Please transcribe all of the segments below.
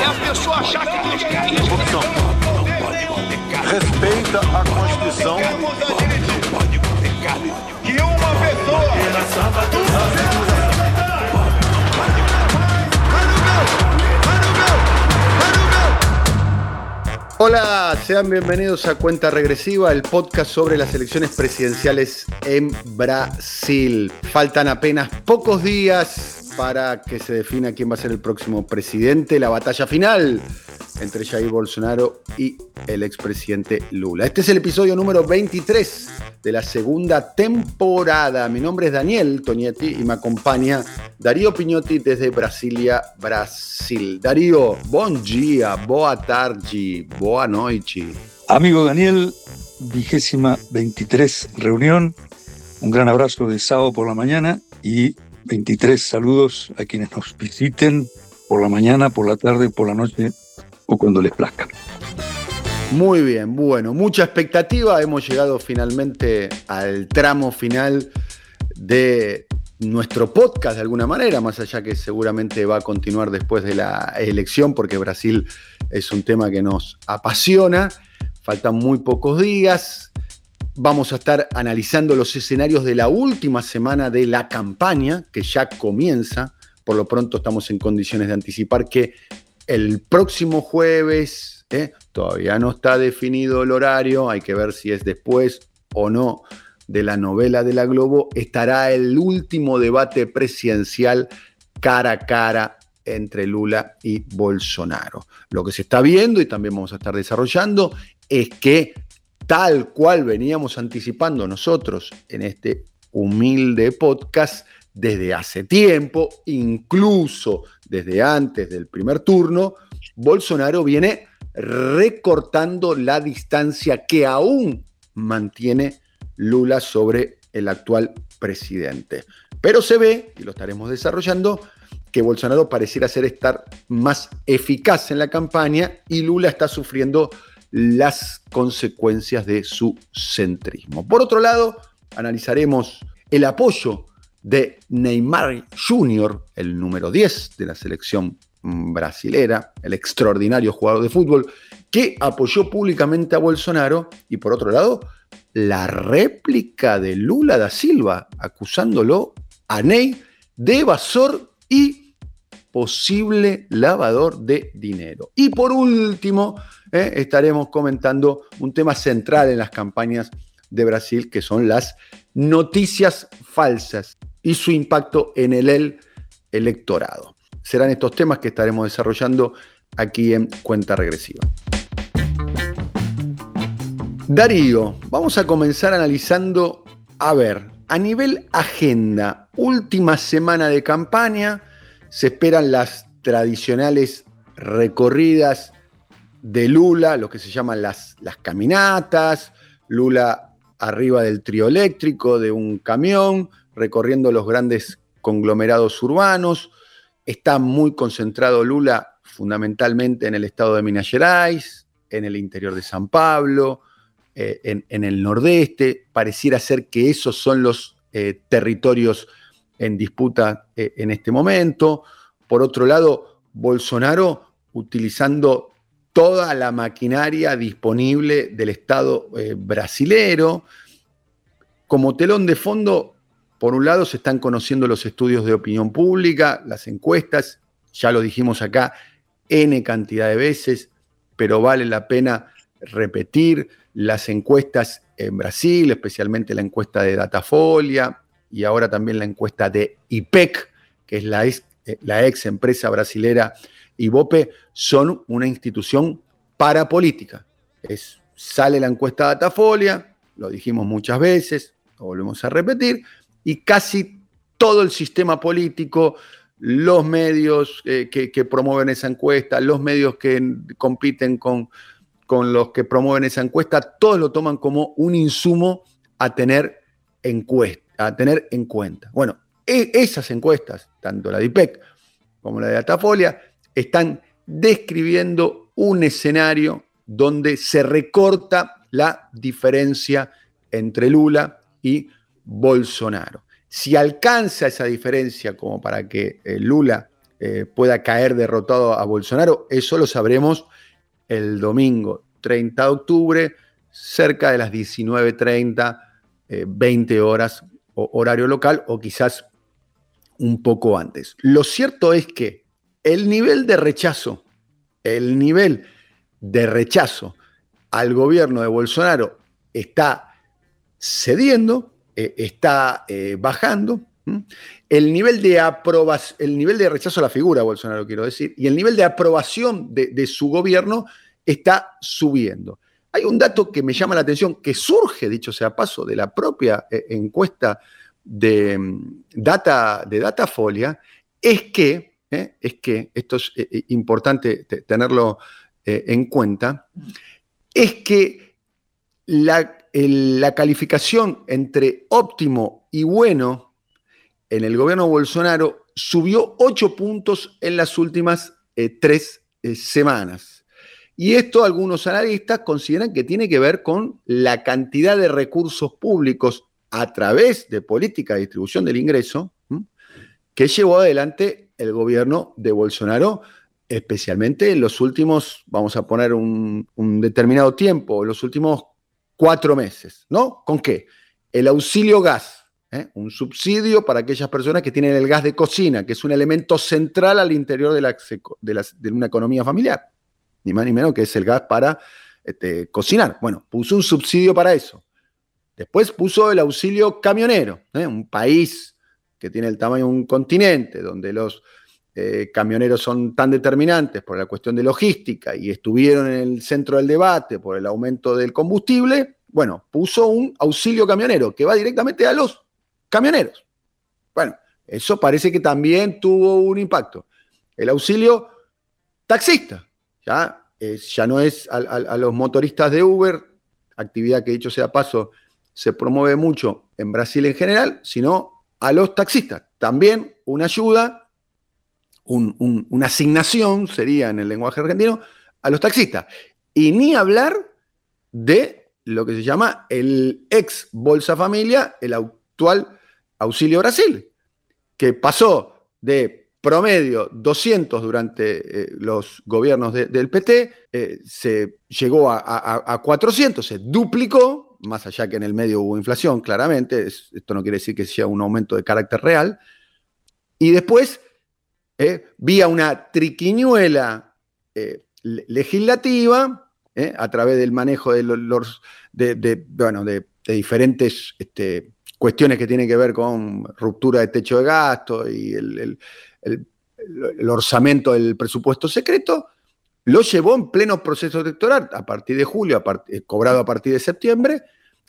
É a pessoa achar que quer isso. Corrupção. Respeita a Constituição. que uma pessoa Hola, sean bienvenidos a Cuenta Regresiva, el podcast sobre las elecciones presidenciales en Brasil. Faltan apenas pocos días para que se defina quién va a ser el próximo presidente, la batalla final entre Jair Bolsonaro y el expresidente Lula. Este es el episodio número 23 de la segunda temporada. Mi nombre es Daniel Tonietti y me acompaña Darío Piñotti desde Brasilia, Brasil. Darío, bom dia, boa tarde, boa noite. Amigo Daniel, vigésima 23 reunión. Un gran abrazo de sábado por la mañana y 23 saludos a quienes nos visiten por la mañana, por la tarde, por la noche o cuando les plazca. Muy bien, bueno, mucha expectativa. Hemos llegado finalmente al tramo final de nuestro podcast de alguna manera, más allá que seguramente va a continuar después de la elección, porque Brasil es un tema que nos apasiona. Faltan muy pocos días. Vamos a estar analizando los escenarios de la última semana de la campaña, que ya comienza. Por lo pronto estamos en condiciones de anticipar que el próximo jueves, ¿eh? todavía no está definido el horario, hay que ver si es después o no de la novela de la Globo, estará el último debate presidencial cara a cara entre Lula y Bolsonaro. Lo que se está viendo y también vamos a estar desarrollando es que tal cual veníamos anticipando nosotros en este humilde podcast desde hace tiempo, incluso desde antes del primer turno, Bolsonaro viene recortando la distancia que aún mantiene Lula sobre el actual presidente. Pero se ve, y lo estaremos desarrollando, que Bolsonaro pareciera ser estar más eficaz en la campaña y Lula está sufriendo las consecuencias de su centrismo. Por otro lado, analizaremos el apoyo de Neymar Jr., el número 10 de la selección brasilera, el extraordinario jugador de fútbol, que apoyó públicamente a Bolsonaro, y por otro lado, la réplica de Lula da Silva, acusándolo a Ney de evasor y posible lavador de dinero. Y por último, eh, estaremos comentando un tema central en las campañas de Brasil, que son las noticias falsas y su impacto en el, el electorado. Serán estos temas que estaremos desarrollando aquí en Cuenta Regresiva. Darío, vamos a comenzar analizando, a ver, a nivel agenda, última semana de campaña, se esperan las tradicionales recorridas de Lula, lo que se llaman las, caminatas, Lula arriba del trío eléctrico, de un camión, recorriendo los grandes conglomerados urbanos. Está muy concentrado Lula fundamentalmente en el estado de Minas Gerais, en el interior de San Pablo, eh, en, en, el nordeste. Pareciera ser que esos son los eh, territorios en disputa eh, en este momento. Por otro lado, Bolsonaro utilizando toda la maquinaria disponible del Estado eh, brasilero. Como telón de fondo, por un lado se están conociendo los estudios de opinión pública, las encuestas, ya lo dijimos acá N cantidad de veces, pero vale la pena repetir las encuestas en Brasil, especialmente la encuesta de Datafolia y ahora también la encuesta de IPEC, que es la ex, la ex empresa brasilera Ibope, son una institución parapolítica. Es, sale la encuesta de Datafolia, lo dijimos muchas veces, lo volvemos a repetir, y casi todo el sistema político los medios eh, que, promueven esa encuesta, los medios que compiten con, con los que promueven esa encuesta, todos lo toman como un insumo a tener, a tener en cuenta. Bueno, e, esas encuestas, tanto la de IPEC como la de Datafolia, están describiendo un escenario donde se recorta la diferencia entre Lula y Bolsonaro. Si alcanza esa diferencia como para que eh, Lula eh, pueda caer derrotado a Bolsonaro, eso lo sabremos el domingo 30 de octubre, cerca de las 19.30, 20 eh, horas horario local o quizás un poco antes. Lo cierto es que el nivel de rechazo, el nivel de rechazo al gobierno de Bolsonaro está cediendo, eh, está eh, bajando. El nivel, de el nivel de rechazo a la figura Bolsonaro, quiero decir, y el nivel de aprobación de, su gobierno está subiendo. Hay un dato que me llama la atención, que surge, dicho sea paso, de la propia eh, encuesta de, mm, data, de Datafolia, es que, es que, esto es importante tenerlo en cuenta, es que la la calificación entre óptimo y bueno en el gobierno Bolsonaro subió 8 puntos en las últimas eh, tres eh, semanas. Y esto algunos analistas consideran que tiene que ver con la cantidad de recursos públicos a través de política de distribución del ingreso que llevó adelante el gobierno de Bolsonaro, especialmente en los últimos, vamos a poner un, determinado tiempo, en los últimos cuatro meses, ¿no? ¿Con qué? El auxilio gas, ¿eh? un subsidio para aquellas personas que tienen el gas de cocina, que es un elemento central al interior de, de, una economía familiar, ni más ni menos que es el gas para este, cocinar. Bueno, puso un subsidio para eso. Después puso el auxilio camionero, ¿eh? un país que tiene el tamaño de un continente, donde los eh, camioneros son tan determinantes por la cuestión de logística y estuvieron en el centro del debate por el aumento del combustible, bueno, puso un auxilio camionero que va directamente a los camioneros. Bueno, eso parece que también tuvo un impacto. El auxilio taxista, ya, ya no es a, a los motoristas de Uber, actividad que dicho sea paso, se promueve mucho en Brasil en general, sino a los taxistas. También una ayuda una asignación, sería en el lenguaje argentino, a los taxistas. Y ni hablar de lo que se llama el ex Bolsa Familia, el actual Auxilio Brasil, que pasó de promedio 200 durante eh, los gobiernos del PT, eh, se llegó a, 400, se duplicó, más allá que en el medio hubo inflación, claramente, esto no quiere decir que sea un aumento de carácter real, y después ¿eh? vía una triquiñuela legislativa, a través del manejo de, los, de, bueno, de, diferentes este, cuestiones que tienen que ver con ruptura de techo de gasto y el, orzamiento del presupuesto secreto, lo llevó en pleno proceso electoral, a partir de julio, cobrado a partir de septiembre,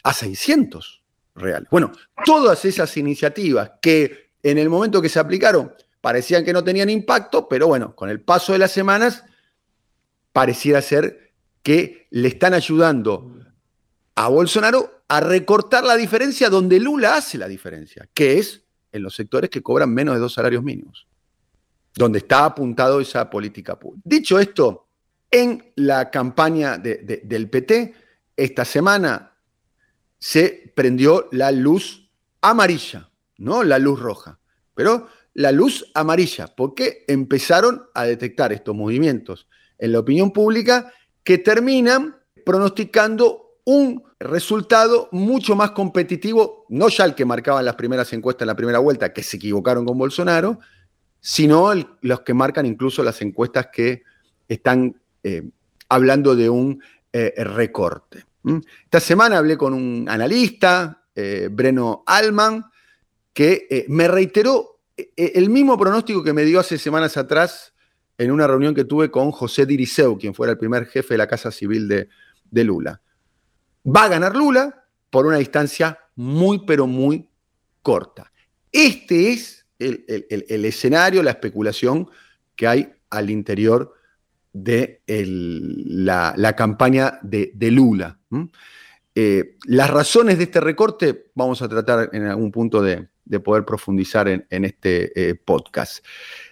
a 600 reales. Bueno, todas esas iniciativas que en el momento que se aplicaron parecían que no tenían impacto, pero bueno, con el paso de las semanas pareciera ser que le están ayudando a Bolsonaro a recortar la diferencia donde Lula hace la diferencia, que es en los sectores que cobran menos de dos salarios mínimos, donde está apuntado esa política pública. Dicho esto, en la campaña del PT, esta semana se prendió la luz amarilla, no la luz roja. Pero la luz amarilla, porque empezaron a detectar estos movimientos en la opinión pública que terminan pronosticando un resultado mucho más competitivo, no ya el que marcaban las primeras encuestas en la primera vuelta, que se equivocaron con Bolsonaro, sino los que marcan incluso las encuestas que están eh, hablando de un eh, recorte. Esta semana hablé con un analista, eh, Breno Alman, que me reiteró el mismo pronóstico que me dio hace semanas atrás en una reunión que tuve con José Diriceu, quien fuera el primer jefe de la Casa Civil de, Lula. Va a ganar Lula por una distancia muy, pero muy corta. Este es el, escenario, la especulación que hay al interior de la, campaña de, Lula. Eh, las razones de este recorte vamos a tratar en algún punto de, poder profundizar en, este eh, podcast.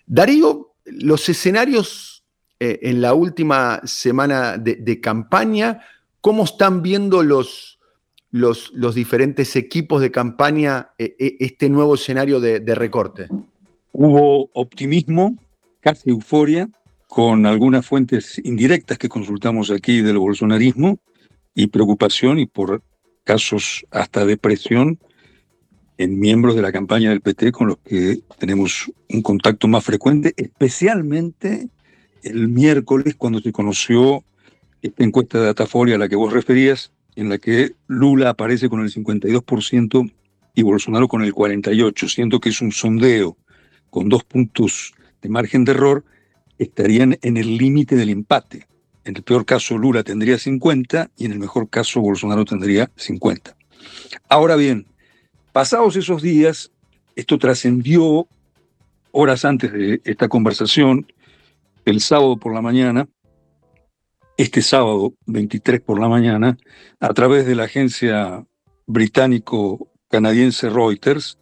Darío, los escenarios eh, en la última semana de, campaña, ¿cómo están viendo los, los, diferentes equipos de campaña este nuevo escenario de recorte? Hubo optimismo, casi euforia, con algunas fuentes indirectas que consultamos aquí del bolsonarismo y preocupación y por casos hasta depresión en miembros de la campaña del PT con los que tenemos un contacto más frecuente, especialmente el miércoles cuando se conoció esta encuesta de Datafolia a la que vos referías, en la que Lula aparece con el 52% y Bolsonaro con el 48%. Siento que es un sondeo con dos puntos de margen de error, estarían en el límite del empate. En el peor caso, Lula tendría 50 y en el mejor caso, Bolsonaro tendría 50. Ahora bien, pasados esos días, esto trascendió horas antes de esta conversación, el sábado por la mañana, este sábado 23 por la mañana, a través de la agencia británico-canadiense Reuters,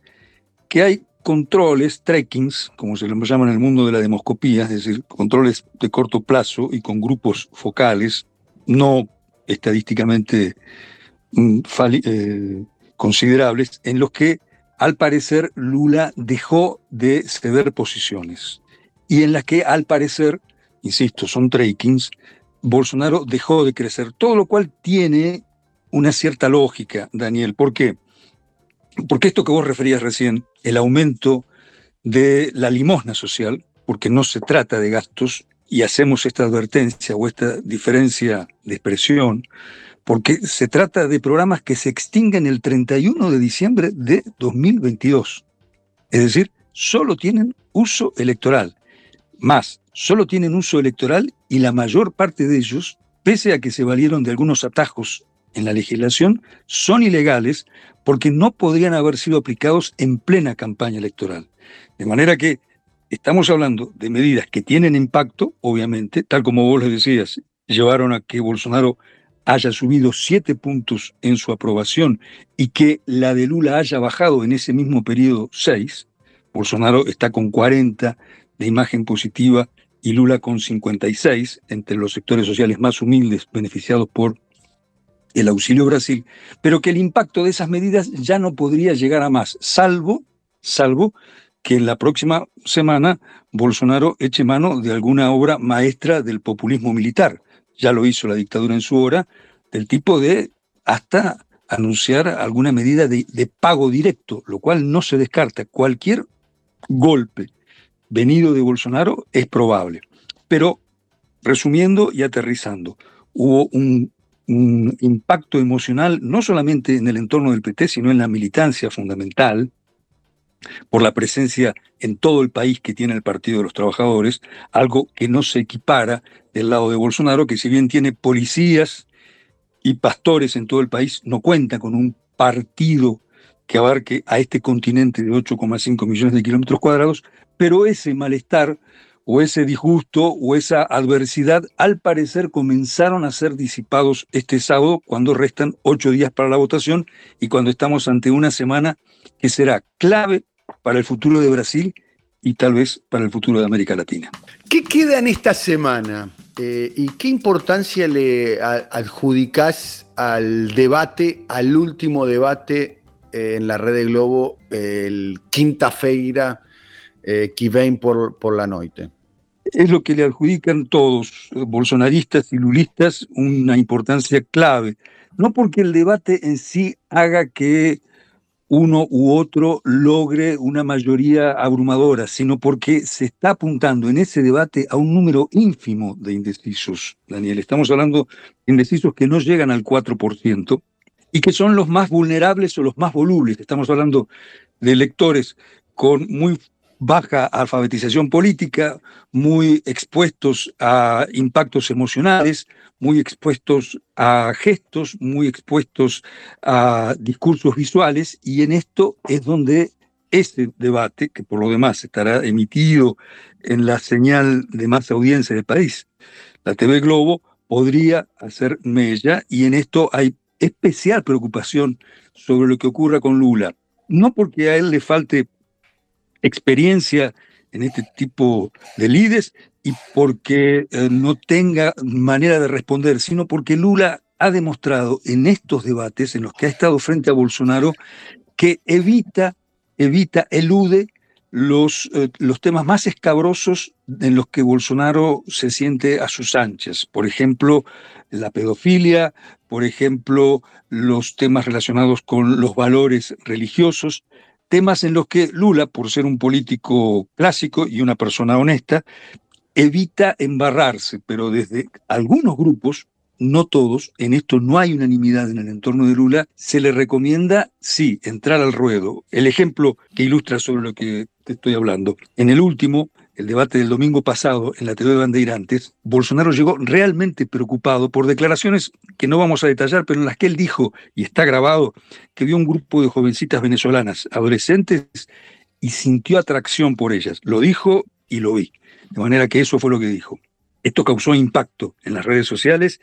que hay controles, trackings, como se les llama en el mundo de la demoscopía, es decir, controles de corto plazo y con grupos focales, no estadísticamente mm, eh, considerables, en los que al parecer Lula dejó de ceder posiciones. Y en las que al parecer, insisto, son trackings, Bolsonaro dejó de crecer, todo lo cual tiene una cierta lógica, Daniel. ¿Por qué? Porque esto que vos referías recién, el aumento de la limosna social, porque no se trata de gastos, y hacemos esta advertencia o esta diferencia de expresión, porque se trata de programas que se extinguen el 31 de diciembre de 2022. Es decir, solo tienen uso electoral. Más, solo tienen uso electoral y la mayor parte de ellos, pese a que se valieron de algunos atajos en la legislación, son ilegales porque no podrían haber sido aplicados en plena campaña electoral. De manera que estamos hablando de medidas que tienen impacto, obviamente, tal como vos le decías, llevaron a que Bolsonaro haya subido siete puntos en su aprobación y que la de Lula haya bajado en ese mismo periodo seis. Bolsonaro está con 40 de imagen positiva y Lula con 56 entre los sectores sociales más humildes beneficiados por el auxilio Brasil, pero que el impacto de esas medidas ya no podría llegar a más, salvo, salvo que en la próxima semana Bolsonaro eche mano de alguna obra maestra del populismo militar. Ya lo hizo la dictadura en su hora, del tipo de hasta anunciar alguna medida de, de pago directo, lo cual no se descarta. Cualquier golpe venido de Bolsonaro es probable. Pero resumiendo y aterrizando, hubo un impacto emocional no solamente en el entorno del PT, sino en la militancia fundamental, por la presencia en todo el país que tiene el Partido de los Trabajadores, algo que no se equipara del lado de Bolsonaro, que si bien tiene policías y pastores en todo el país, no cuenta con un partido que abarque a este continente de 8,5 millones de kilómetros cuadrados, pero ese malestar o ese disgusto o esa adversidad al parecer comenzaron a ser disipados este sábado cuando restan ocho días para la votación y cuando estamos ante una semana que será clave para el futuro de Brasil y tal vez para el futuro de América Latina. ¿Qué queda en esta semana eh, y qué importancia le adjudicás al debate, al último debate eh, en la red de Globo, el Quinta Feira? Eh, ven por, por la noche. Es lo que le adjudican todos, bolsonaristas y lulistas, una importancia clave. No porque el debate en sí haga que uno u otro logre una mayoría abrumadora, sino porque se está apuntando en ese debate a un número ínfimo de indecisos, Daniel. Estamos hablando de indecisos que no llegan al 4% y que son los más vulnerables o los más volubles. Estamos hablando de electores con muy baja alfabetización política, muy expuestos a impactos emocionales, muy expuestos a gestos, muy expuestos a discursos visuales, y en esto es donde este debate, que por lo demás estará emitido en la señal de más audiencia del país, la TV Globo, podría hacer mella y en esto hay especial preocupación sobre lo que ocurra con Lula. No porque a él le falte experiencia en este tipo de lides y porque eh, no tenga manera de responder, sino porque Lula ha demostrado en estos debates en los que ha estado frente a Bolsonaro que evita, evita, elude los, eh, los temas más escabrosos en los que Bolsonaro se siente a sus anchas. Por ejemplo, la pedofilia, por ejemplo, los temas relacionados con los valores religiosos, temas en los que Lula, por ser un político clásico y una persona honesta, evita embarrarse, pero desde algunos grupos, no todos, en esto no hay unanimidad en el entorno de Lula, se le recomienda, sí, entrar al ruedo. El ejemplo que ilustra sobre lo que te estoy hablando, en el último, el debate del domingo pasado en la TV de Bandeirantes, Bolsonaro llegó realmente preocupado por declaraciones que no vamos a detallar, pero en las que él dijo, y está grabado, que vio un grupo de jovencitas venezolanas, adolescentes, y sintió atracción por ellas. Lo dijo y lo vi. De manera que eso fue lo que dijo. Esto causó impacto en las redes sociales.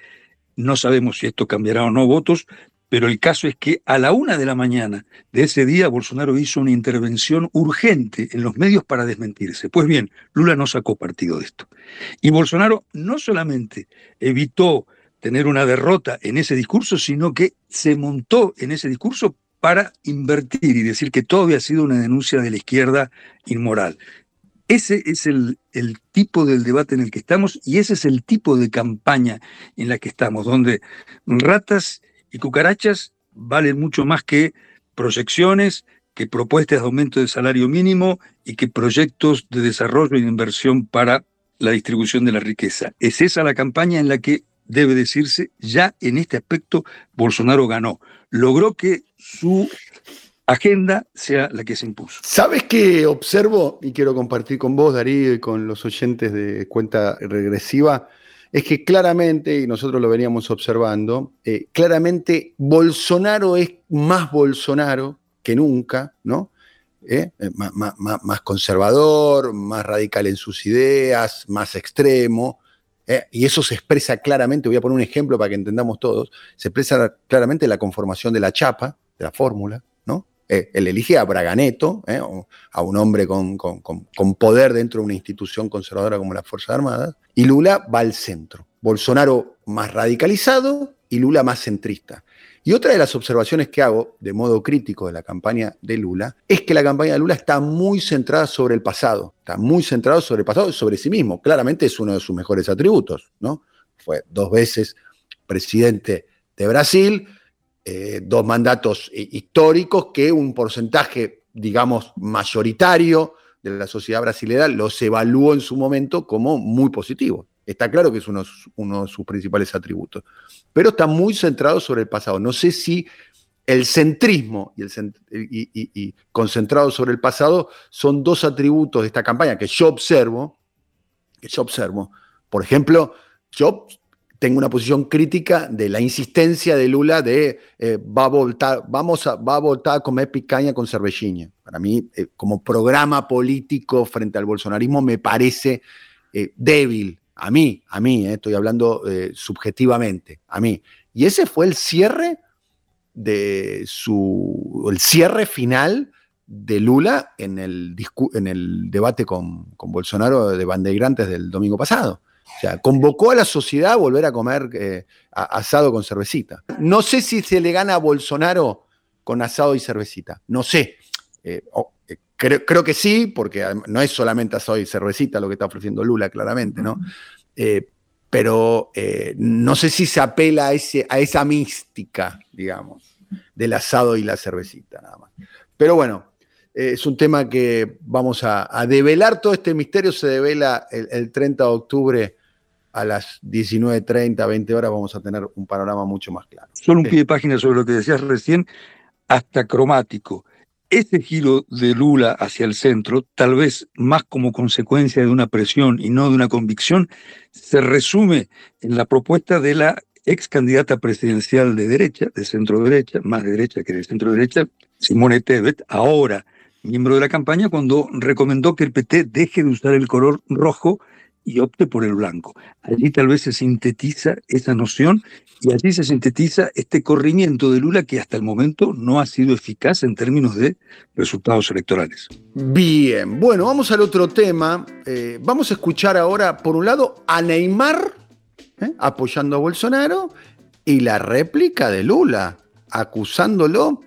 No sabemos si esto cambiará o no votos, pero el caso es que a la una de la mañana de ese día Bolsonaro hizo una intervención urgente en los medios para desmentirse. Pues bien, Lula no sacó partido de esto. Y Bolsonaro no solamente evitó tener una derrota en ese discurso, sino que se montó en ese discurso para invertir y decir que todo había sido una denuncia de la izquierda inmoral. Ese es el, el, tipo del debate en el que estamos y ese es el tipo de campaña en la que estamos, donde ratas y cucarachas valen mucho más que proyecciones, que propuestas de aumento del salario mínimo y que proyectos de desarrollo y de inversión para la distribución de la riqueza. Es esa la campaña en la que debe decirse, ya en este aspecto Bolsonaro ganó. Logró que su agenda sea la que se impuso. ¿Sabes qué observo y quiero compartir con vos, Darío, y con los oyentes de cuenta regresiva? Es que claramente, y nosotros lo veníamos observando, eh, claramente Bolsonaro es más Bolsonaro que nunca, ¿no? ¿Eh? Eh, más, conservador, más radical en sus ideas, más extremo, y eso se expresa claramente, voy a poner un ejemplo para que entendamos todos, se expresa claramente la conformación de la chapa, de la fórmula, ¿no? Él elige a Braganeto, a un hombre con, con, poder dentro de una institución conservadora como las Fuerzas Armadas, y Lula va al centro. Bolsonaro más radicalizado y Lula más centrista. Y otra de las observaciones que hago de modo crítico de la campaña de Lula es que la campaña de Lula está muy centrada sobre el pasado, está muy centrado sobre el pasado sobre sí mismo. Claramente es uno de sus mejores atributos, ¿no? Fue dos veces presidente de Brasil, eh, dos mandatos históricos que un porcentaje, digamos, mayoritario de la sociedad brasileña los evaluó en su momento como muy positivos. Está claro que es uno, de sus principales atributos, pero está muy centrado sobre el pasado. No sé si el centrismo y, y, concentrado sobre el pasado son dos atributos de esta campaña que yo observo, que yo observo. Por ejemplo, yo tengo una posición crítica de la insistencia de Lula de eh, va, a voltar, vamos a, va a voltar a comer picaña con cervellina. Para mí, eh, como programa político frente al bolsonarismo, me parece eh, débil. A mí, a mí, estoy hablando subjetivamente, a mí. Y ese fue el cierre de su, el cierre final de Lula en el, en el debate con, con Bolsonaro de bandeirantes del domingo pasado. O sea, convocó a la sociedad a volver a comer eh, asado con cervecita. No sé si se le gana a Bolsonaro con asado y cervecita. No sé. Eh, eh, creo, que sí, porque no es solamente asado y cervecita lo que está ofreciendo Lula, claramente, ¿no? pero no sé si se apela a, ese, a esa mística, digamos, del asado y la cervecita, nada más. Pero bueno, es un tema que vamos a, develar. Todo este misterio se devela el, el 30 de octubre a las 19.30, 20 horas vamos a tener un panorama mucho más claro. Solo un pie de página sobre lo que decías recién, hasta cromático. Este giro de Lula hacia el centro, tal vez más como consecuencia de una presión y no de una convicción, se resume en la propuesta de la ex candidata presidencial de derecha, de centro derecha, más de derecha que de centro derecha, Simone Tebet, ahora miembro de la campaña, cuando recomendó que el PT deje de usar el color rojo y opte por el blanco. Allí tal vez se sintetiza esa noción y allí se sintetiza este corrimiento de Lula que hasta el momento no ha sido eficaz en términos de resultados electorales. Bien, bueno, vamos al otro tema. Eh, vamos a escuchar ahora, por un lado, a Neymar ¿eh? apoyando a Bolsonaro y la réplica de Lula, acusándolo,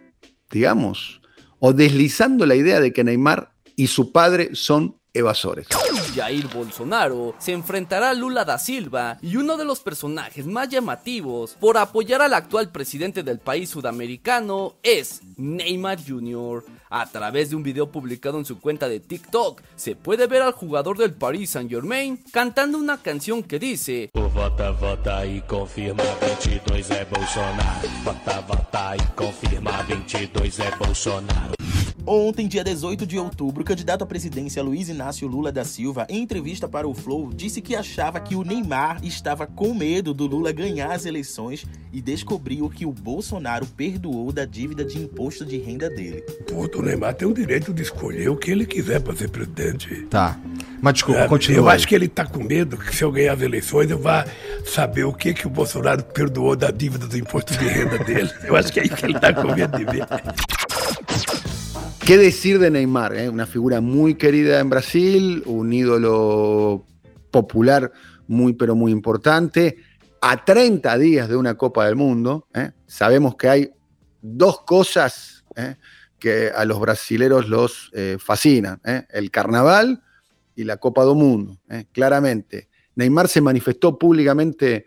digamos, o deslizando la idea de que Neymar y su padre son evasores. Jair Bolsonaro se enfrentará a Lula da Silva y uno de los personajes más llamativos por apoyar al actual presidente del país sudamericano es Neymar Jr. A través de un video publicado en su cuenta de TikTok, se puede ver al jugador del Paris Saint Germain cantando una canción que dice Vota, vota e confirma 22 é Bolsonaro. Vota, vota e confirma 22 é Bolsonaro. Ontem, dia 18 de outubro, o candidato à presidência Luiz Inácio Lula da Silva, em entrevista para o Flow, disse que achava que o Neymar estava com medo do Lula ganhar as eleições e descobriu que o Bolsonaro perdoou da dívida de imposto de renda dele. Puto, o Neymar tem o direito de escolher o que ele quiser para ser presidente. Tá. Mas desculpa, É, continua. Eu aí. acho que ele tá com medo que se eu ganhar as eleições eu vá saber o que, que o Bolsonaro perdoou da dívida do imposto de renda dele. Eu acho que é isso que ele tá com medo de ver. ¿Qué decir de Neymar? eh? Una figura muy querida en Brasil, un ídolo popular muy pero muy importante. A 30 días de una Copa del Mundo, eh, sabemos que hay dos cosas eh, que a los brasileros los fascinan, el carnaval y la Copa del Mundo, claramente. Neymar se manifestó públicamente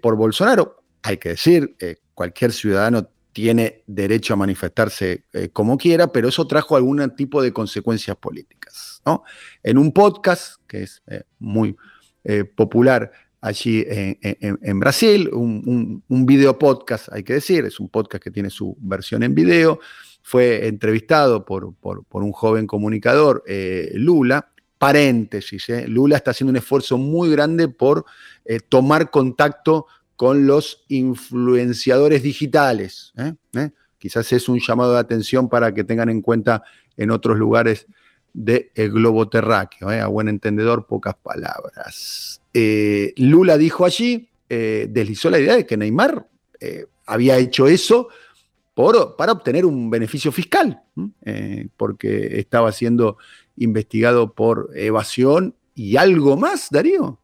por Bolsonaro, hay que decir, cualquier ciudadano tiene derecho a manifestarse eh, como quiera, pero eso trajo algún tipo de consecuencias políticas. ¿no? En un podcast que es eh, muy eh, popular allí en, Brasil, un, video podcast, hay que decir, es un podcast que tiene su versión en video, fue entrevistado por, por- por un joven comunicador, Lula, paréntesis, Lula está haciendo un esfuerzo muy grande por tomar contacto con los influenciadores digitales. ¿eh? ¿Eh? Quizás es un llamado de atención para que tengan en cuenta en otros lugares del globo terráqueo. ¿eh? A buen entendedor, pocas palabras. Eh, Lula dijo allí, deslizó la idea de que Neymar había hecho eso por, para obtener un beneficio fiscal, porque estaba siendo investigado por evasión y algo más, Darío.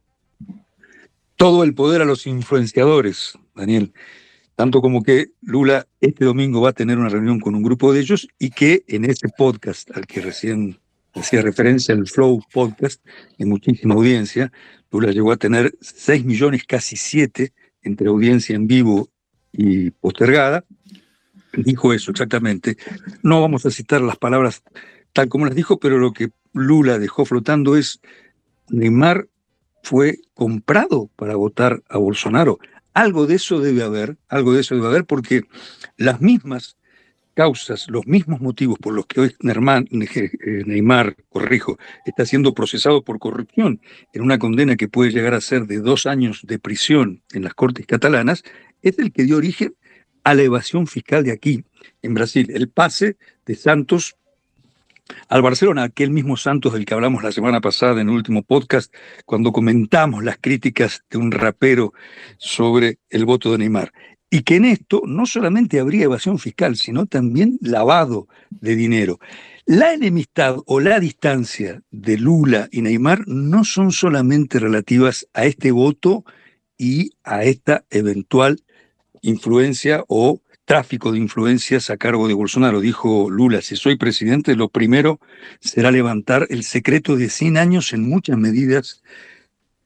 Todo el poder a los influenciadores, Daniel. Tanto como que Lula este domingo va a tener una reunión con un grupo de ellos y que en ese podcast al que recién hacía referencia, el Flow Podcast, de muchísima audiencia, Lula llegó a tener 6 millones, casi 7, entre audiencia en vivo y postergada. Dijo eso exactamente. No vamos a citar las palabras tal como las dijo, pero lo que Lula dejó flotando es Neymar fue comprado para votar a Bolsonaro. Algo de eso debe haber, algo de eso debe haber, porque las mismas causas, los mismos motivos por los que hoy Neymar, Neymar, corrijo, está siendo procesado por corrupción en una condena que puede llegar a ser de dos años de prisión en las cortes catalanas, es el que dio origen a la evasión fiscal de aquí, en Brasil. El pase de Santos al Barcelona, aquel mismo Santos del que hablamos la semana pasada en el último podcast, cuando comentamos las críticas de un rapero sobre el voto de Neymar. Y que en esto no solamente habría evasión fiscal, sino también lavado de dinero. La enemistad o la distancia de Lula y Neymar no son solamente relativas a este voto y a esta eventual influencia o tráfico de influencias a cargo de Bolsonaro. Dijo Lula, si soy presidente, lo primero será levantar el secreto de 100 años en muchas medidas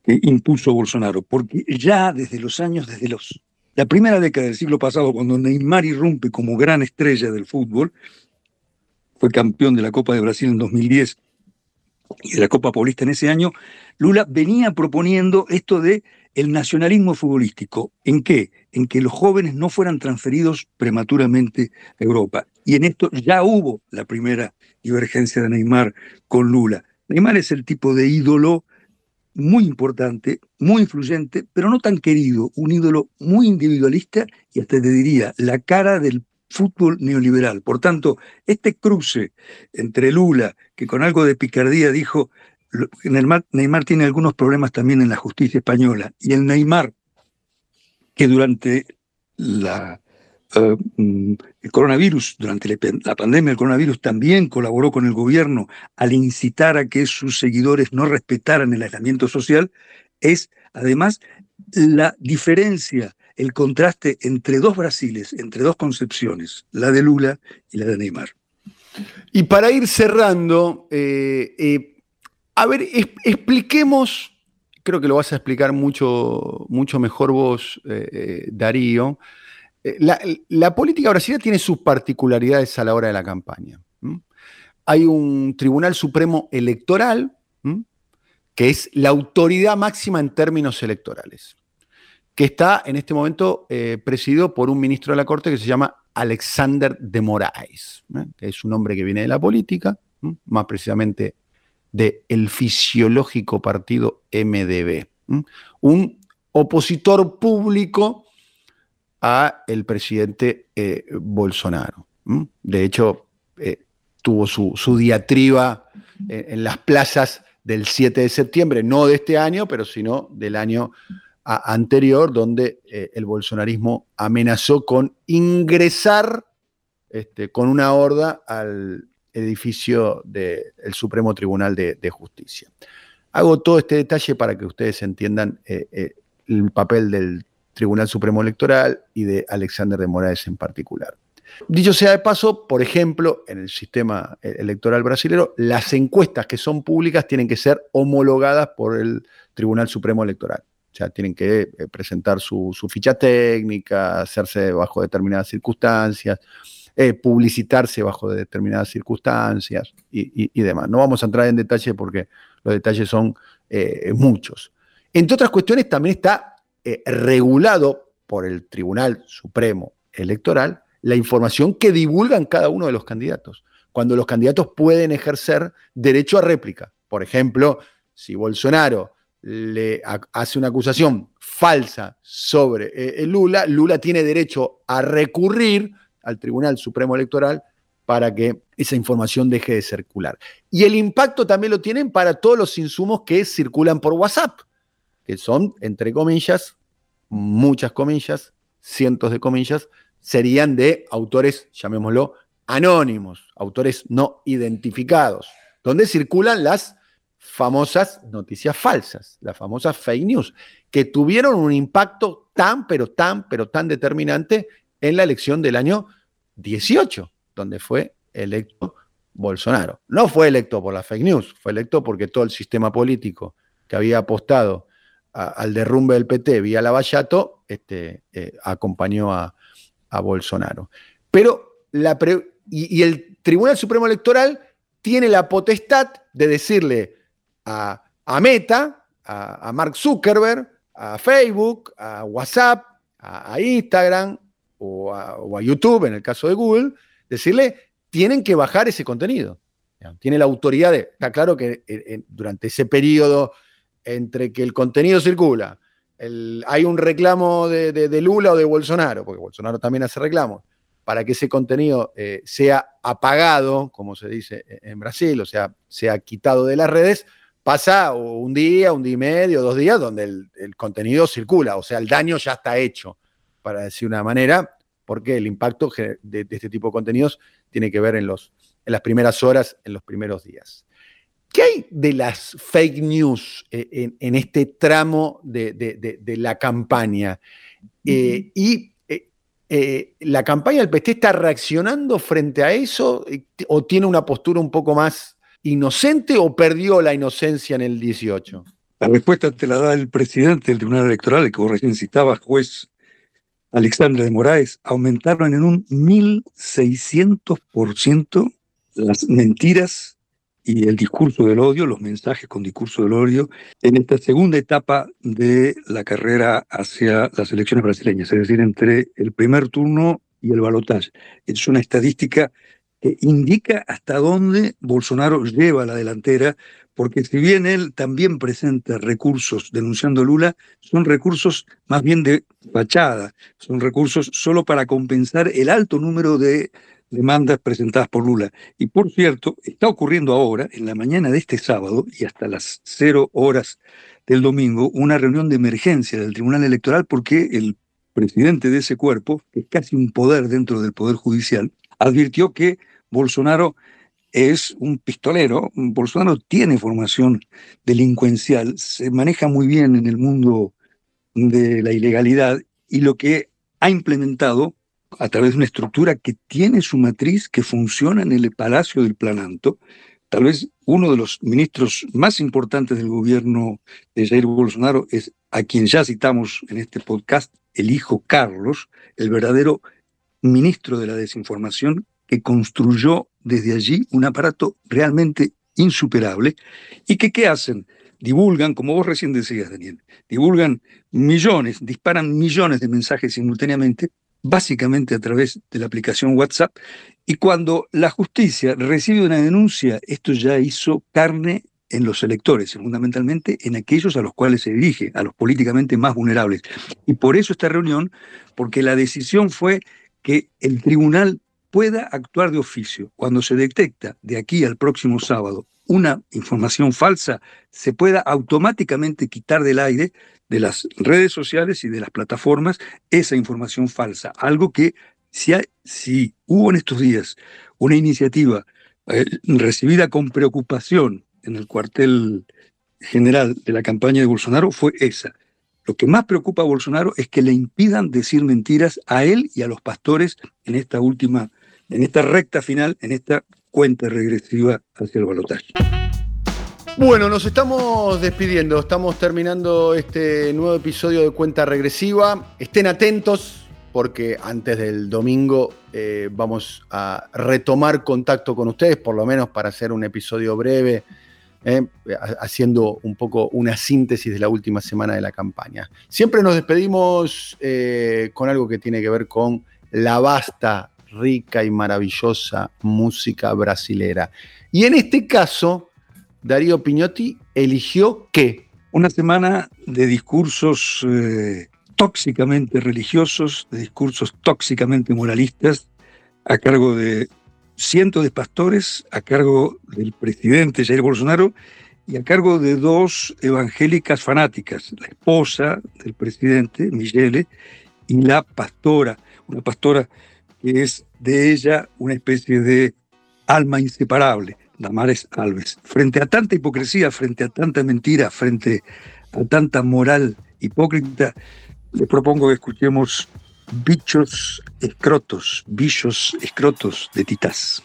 que impuso Bolsonaro, porque ya desde los años, desde los, la primera década del siglo pasado, cuando Neymar irrumpe como gran estrella del fútbol, fue campeón de la Copa de Brasil en 2010 y de la Copa Paulista en ese año, Lula venía proponiendo esto de el nacionalismo futbolístico. ¿En qué? En que los jóvenes no fueran transferidos prematuramente a Europa. Y en esto ya hubo la primera divergencia de Neymar con Lula. Neymar es el tipo de ídolo muy importante, muy influyente, pero no tan querido, un ídolo muy individualista y hasta te diría la cara del fútbol neoliberal. Por tanto, este cruce entre Lula, que con algo de picardía dijo, Neymar, tiene algunos problemas también en la justicia española, y el Neymar, que durante la, eh, mm, el coronavirus, durante la pandemia del coronavirus, también colaboró con el gobierno al incitar a que sus seguidores no respetaran el aislamiento social, es además la diferencia el contraste entre dos Brasiles, entre dos concepciones, la de Lula y la de Neymar. Y para ir cerrando, eh, eh, a ver, expliquemos, creo que lo vas a explicar mucho, mucho mejor vos, eh, Darío. La, política brasileña tiene sus particularidades a la hora de la campaña. Hay un Tribunal Supremo Electoral, que es la autoridad máxima en términos electorales que está en este momento eh, presidido por un ministro de la Corte que se llama Alexander de Moraes, ¿eh? que es un hombre que viene de la política, más precisamente del fisiológico partido MDB, un opositor público a el presidente eh, Bolsonaro. De hecho, tuvo su, su diatriba en las plazas del 7 de septiembre, no de este año, pero sino del año anterior, donde eh, el bolsonarismo amenazó con ingresar este, con una horda al edificio del Supremo Tribunal de, Justicia. Hago todo este detalle para que ustedes entiendan eh, eh, el papel del Tribunal Supremo Electoral y de Alexander de Moraes en particular. Dicho sea de paso, por ejemplo, en el sistema electoral brasileño, las encuestas que son públicas tienen que ser homologadas por el Tribunal Supremo Electoral. O sea, tienen que eh, presentar su, ficha técnica, hacerse bajo determinadas circunstancias, eh, publicitarse bajo determinadas circunstancias y, demás. No vamos a entrar en detalle porque los detalles son eh, muchos. Entre otras cuestiones, también está regulado por el Tribunal Supremo Electoral la información que divulgan cada uno de los candidatos, cuando los candidatos pueden ejercer derecho a réplica. Por ejemplo, si Bolsonaro le hace una acusación falsa sobre eh, Lula, Lula tiene derecho a recurrir al Tribunal Supremo Electoral para que esa información deje de circular. Y el impacto también lo tienen para todos los insumos que circulan por WhatsApp, que son, entre comillas, muchas comillas, cientos de comillas, serían de autores, llamémoslo, anónimos, autores no identificados, donde circulan las famosas noticias falsas, las famosas fake news, que tuvieron un impacto tan, pero tan, pero tan determinante en la elección del año 18, donde fue electo Bolsonaro. No fue electo por las fake news, fue electo porque todo el sistema político que había apostado al derrumbe del PT vía Lavallato este, eh, acompañó a, Bolsonaro. Pero la y el Tribunal Supremo Electoral tiene la potestad de decirle a, Meta, a, Mark Zuckerberg, a Facebook, a WhatsApp, a, Instagram o, a, YouTube, en el caso de Google, decirle, tienen que bajar ese contenido. Tiene la autoridad de, está claro que durante ese periodo entre que el contenido circula, hay un reclamo de, Lula o de Bolsonaro, porque Bolsonaro también hace reclamos, para que ese contenido eh, sea apagado, como se dice en Brasil, o sea, sea quitado de las redes, pasa un día, un día y medio, dos días, donde el, contenido circula, o sea, el daño ya está hecho, para decir una manera, porque el impacto de, este tipo de contenidos tiene que ver en, los, en las primeras horas, en los primeros días. ¿Qué hay de las fake news eh, en, este tramo de, la campaña? Eh, y eh, ¿la campaña del PT está reaccionando frente a eso o tiene una postura un poco más inocente o perdió la inocencia en el 18? La respuesta te la da el presidente del Tribunal Electoral, que vos recién citabas, juez Alexandre de Moraes, aumentaron en un 1.600% las mentiras y el discurso del odio, los mensajes con discurso del odio, en esta segunda etapa de la carrera hacia las elecciones brasileñas, es decir, entre el primer turno y el balotaje. Es una estadística indica hasta dónde Bolsonaro lleva la delantera, porque si bien él también presenta recursos denunciando a Lula, son recursos más bien de fachada, son recursos solo para compensar el alto número de demandas presentadas por Lula. Y por cierto, está ocurriendo ahora, en la mañana de este sábado y hasta las cero horas del domingo, una reunión de emergencia del Tribunal Electoral porque el presidente de ese cuerpo, que es casi un poder dentro del Poder Judicial, advirtió que Bolsonaro es un pistolero. Bolsonaro tiene formación delincuencial, se maneja muy bien en el mundo de la ilegalidad y lo que ha implementado a través de una estructura que tiene su matriz, que funciona en el Palacio del Plananto, tal vez uno de los ministros más importantes del gobierno de Jair Bolsonaro es a quien ya citamos en este podcast, el hijo Carlos, el verdadero ministro de la desinformación que construyó desde allí un aparato realmente insuperable y que ¿qué hacen? Divulgan, como vos recién decías, Daniel, divulgan millones, disparan millones de mensajes simultáneamente, básicamente a través de la aplicación WhatsApp, y cuando la justicia recibe una denuncia, esto ya hizo carne en los electores, fundamentalmente en aquellos a los cuales se dirige, a los políticamente más vulnerables. Y por eso esta reunión, porque la decisión fue que el tribunal pueda actuar de oficio. Cuando se detecta de aquí al próximo sábado una información falsa, se pueda automáticamente quitar del aire de las redes sociales y de las plataformas esa información falsa. Algo que si, si hubo en estos días una iniciativa eh, recibida con preocupación en el cuartel general de la campaña de Bolsonaro fue esa. Lo que más preocupa a Bolsonaro es que le impidan decir mentiras a él y a los pastores en esta última en esta recta final, en esta cuenta regresiva hacia el balotaje. Bueno, nos estamos despidiendo, estamos terminando este nuevo episodio de Cuenta Regresiva. Estén atentos porque antes del domingo eh, vamos a retomar contacto con ustedes, por lo menos para hacer un episodio breve, eh, haciendo un poco una síntesis de la última semana de la campaña. Siempre nos despedimos eh, con algo que tiene que ver con la vasta rica y maravillosa música brasilera. Y en este caso, Darío Piñotti eligió qué? Una semana de discursos eh, tóxicamente religiosos, de discursos tóxicamente moralistas, a cargo de cientos de pastores, a cargo del presidente Jair Bolsonaro y a cargo de dos evangélicas fanáticas, la esposa del presidente, Michele, y la pastora, una pastora es de ella una especie de alma inseparable, Damares Alves. Frente a tanta hipocresía, frente a tanta mentira, frente a tanta moral hipócrita, le propongo que escuchemos Bichos Escrotos, Bichos Escrotos de Titás.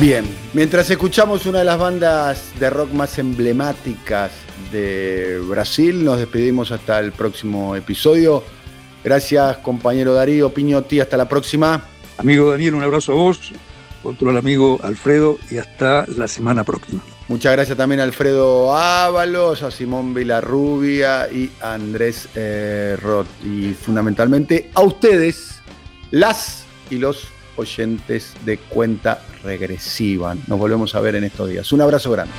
Bien, mientras escuchamos una de las bandas de rock más emblemáticas de Brasil, nos despedimos hasta el próximo episodio. Gracias, compañero Darío Piñotti. Hasta la próxima. Amigo Daniel, un abrazo a vos. otro el amigo Alfredo y hasta la semana próxima. Muchas gracias también a Alfredo Ábalos, a Simón Vilarrubia y a Andrés eh, Roth. Y fundamentalmente a ustedes, las y los oyentes de cuenta regresiva. Nos volvemos a ver en estos días. Un abrazo grande.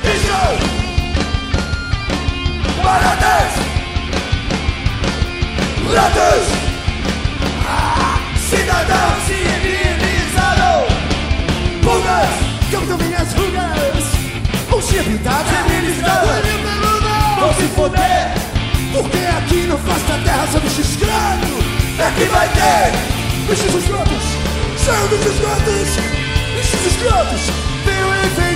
Chip tá civilizado! Vão se foder! Porque aqui não faz da terra só bicho escravo! É que vai ter! Bichos escrotos! Saiam dos esgotos! Bichos escrotos! Venham e venham!